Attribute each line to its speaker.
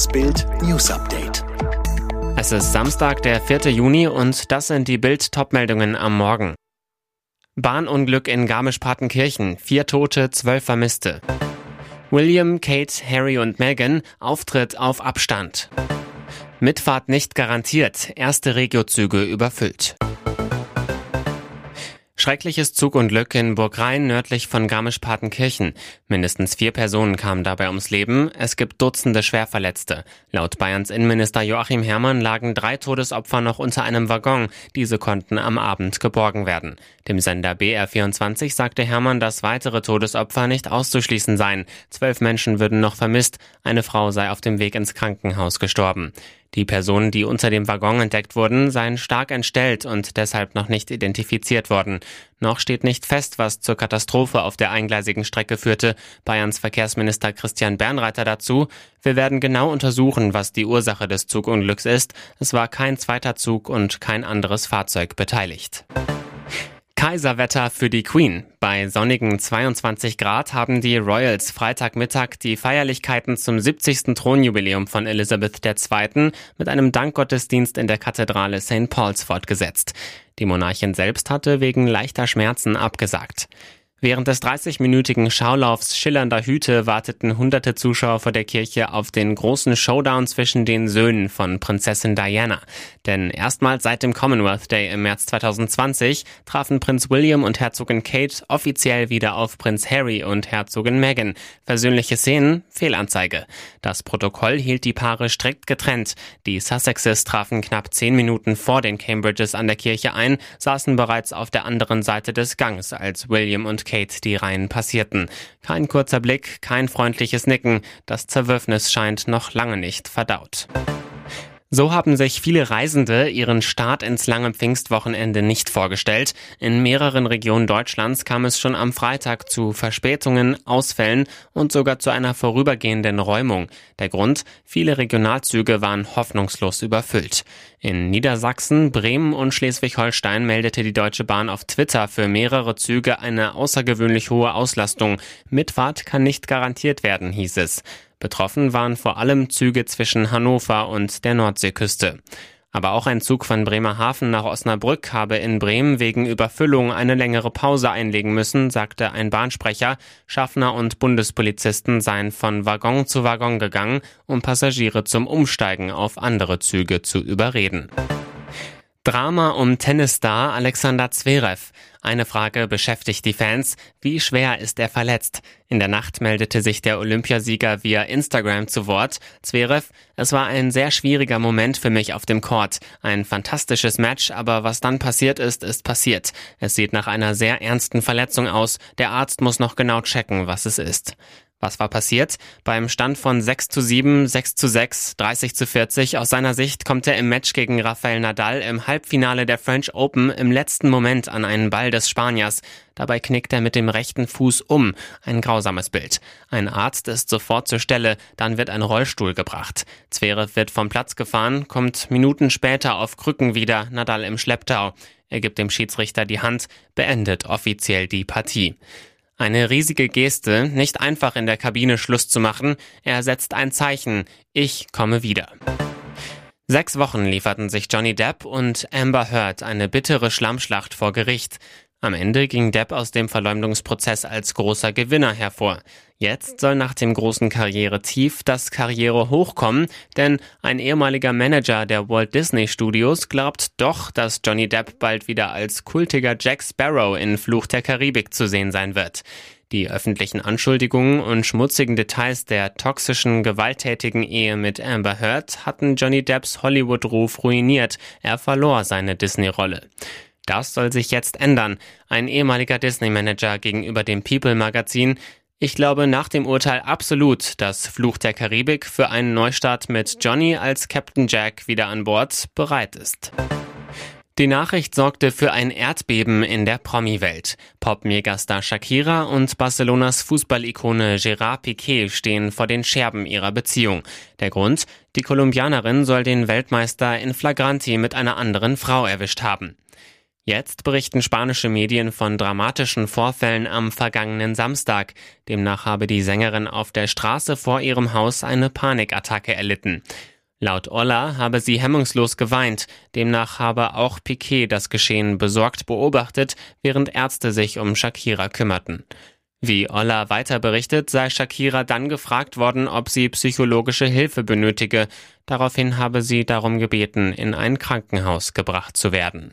Speaker 1: Das Bild News Update.
Speaker 2: Es ist Samstag, der 4. Juni und das sind die Bild Topmeldungen am Morgen. Bahnunglück in Garmisch-Partenkirchen. Vier Tote, zwölf Vermisste. William, Kate, Harry und Meghan. Auftritt auf Abstand. Mitfahrt nicht garantiert. Erste Regiozüge überfüllt. Schreckliches Zugunglück in Burgrhein nördlich von Garmisch-Partenkirchen. Mindestens vier Personen kamen dabei ums Leben. Es gibt Dutzende Schwerverletzte. Laut Bayerns Innenminister Joachim Herrmann lagen drei Todesopfer noch unter einem Waggon. Diese konnten am Abend geborgen werden. Dem Sender BR24 sagte Herrmann, dass weitere Todesopfer nicht auszuschließen seien. Zwölf Menschen würden noch vermisst. Eine Frau sei auf dem Weg ins Krankenhaus gestorben. Die Personen, die unter dem Waggon entdeckt wurden, seien stark entstellt und deshalb noch nicht identifiziert worden. Noch steht nicht fest, was zur Katastrophe auf der eingleisigen Strecke führte. Bayerns Verkehrsminister Christian Bernreiter dazu. Wir werden genau untersuchen, was die Ursache des Zugunglücks ist. Es war kein zweiter Zug und kein anderes Fahrzeug beteiligt. Kaiserwetter für die Queen. Bei sonnigen 22 Grad haben die Royals Freitagmittag die Feierlichkeiten zum 70. Thronjubiläum von Elizabeth II. mit einem Dankgottesdienst in der Kathedrale St. Paul's fortgesetzt. Die Monarchin selbst hatte wegen leichter Schmerzen abgesagt. Während des 30-minütigen Schaulaufs schillernder Hüte warteten hunderte Zuschauer vor der Kirche auf den großen Showdown zwischen den Söhnen von Prinzessin Diana. Denn erstmals seit dem Commonwealth Day im März 2020 trafen Prinz William und Herzogin Kate offiziell wieder auf Prinz Harry und Herzogin Meghan. Versöhnliche Szenen, Fehlanzeige. Das Protokoll hielt die Paare strikt getrennt. Die Sussexes trafen knapp zehn Minuten vor den Cambridges an der Kirche ein, saßen bereits auf der anderen Seite des Gangs, als William und Kate die Reihen passierten. Kein kurzer Blick, kein freundliches Nicken. Das Zerwürfnis scheint noch lange nicht verdaut. So haben sich viele Reisende ihren Start ins lange Pfingstwochenende nicht vorgestellt. In mehreren Regionen Deutschlands kam es schon am Freitag zu Verspätungen, Ausfällen und sogar zu einer vorübergehenden Räumung. Der Grund? Viele Regionalzüge waren hoffnungslos überfüllt. In Niedersachsen, Bremen und Schleswig-Holstein meldete die Deutsche Bahn auf Twitter für mehrere Züge eine außergewöhnlich hohe Auslastung. Mitfahrt kann nicht garantiert werden, hieß es. Betroffen waren vor allem Züge zwischen Hannover und der Nordseeküste. Aber auch ein Zug von Bremerhaven nach Osnabrück habe in Bremen wegen Überfüllung eine längere Pause einlegen müssen, sagte ein Bahnsprecher. Schaffner und Bundespolizisten seien von Waggon zu Waggon gegangen, um Passagiere zum Umsteigen auf andere Züge zu überreden. Drama um Tennisstar Alexander Zverev. Eine Frage beschäftigt die Fans. Wie schwer ist er verletzt? In der Nacht meldete sich der Olympiasieger via Instagram zu Wort. Zverev, es war ein sehr schwieriger Moment für mich auf dem Court. Ein fantastisches Match, aber was dann passiert ist, ist passiert. Es sieht nach einer sehr ernsten Verletzung aus. Der Arzt muss noch genau checken, was es ist. Was war passiert? Beim Stand von 6 zu 7, 6 zu 6, 30 zu 40 aus seiner Sicht kommt er im Match gegen Rafael Nadal im Halbfinale der French Open im letzten Moment an einen Ball des Spaniers. Dabei knickt er mit dem rechten Fuß um. Ein grausames Bild. Ein Arzt ist sofort zur Stelle, dann wird ein Rollstuhl gebracht. Zverev wird vom Platz gefahren, kommt Minuten später auf Krücken wieder, Nadal im Schlepptau. Er gibt dem Schiedsrichter die Hand, beendet offiziell die Partie. Eine riesige Geste, nicht einfach in der Kabine Schluss zu machen. Er setzt ein Zeichen. Ich komme wieder. Sechs Wochen lieferten sich Johnny Depp und Amber Heard eine bittere Schlammschlacht vor Gericht. Am Ende ging Depp aus dem Verleumdungsprozess als großer Gewinner hervor. Jetzt soll nach dem großen Karrieretief das Karrierehoch kommen, denn ein ehemaliger Manager der Walt Disney Studios glaubt doch, dass Johnny Depp bald wieder als kultiger Jack Sparrow in Fluch der Karibik zu sehen sein wird. Die öffentlichen Anschuldigungen und schmutzigen Details der toxischen, gewalttätigen Ehe mit Amber Heard hatten Johnny Depps Hollywood-Ruf ruiniert. Er verlor seine Disney-Rolle. Das soll sich jetzt ändern. Ein ehemaliger Disney-Manager gegenüber dem People-Magazin. Ich glaube nach dem Urteil absolut, dass Fluch der Karibik für einen Neustart mit Johnny als Captain Jack wieder an Bord bereit ist. Die Nachricht sorgte für ein Erdbeben in der Promi-Welt. Pop-Megastar Shakira und Barcelonas Fußballikone Gerard Piqué stehen vor den Scherben ihrer Beziehung. Der Grund? Die Kolumbianerin soll den Weltmeister in Flagranti mit einer anderen Frau erwischt haben. Jetzt berichten spanische Medien von dramatischen Vorfällen am vergangenen Samstag. Demnach habe die Sängerin auf der Straße vor ihrem Haus eine Panikattacke erlitten. Laut Olla habe sie hemmungslos geweint. Demnach habe auch Piquet das Geschehen besorgt beobachtet, während Ärzte sich um Shakira kümmerten. Wie Olla weiter berichtet, sei Shakira dann gefragt worden, ob sie psychologische Hilfe benötige. Daraufhin habe sie darum gebeten, in ein Krankenhaus gebracht zu werden.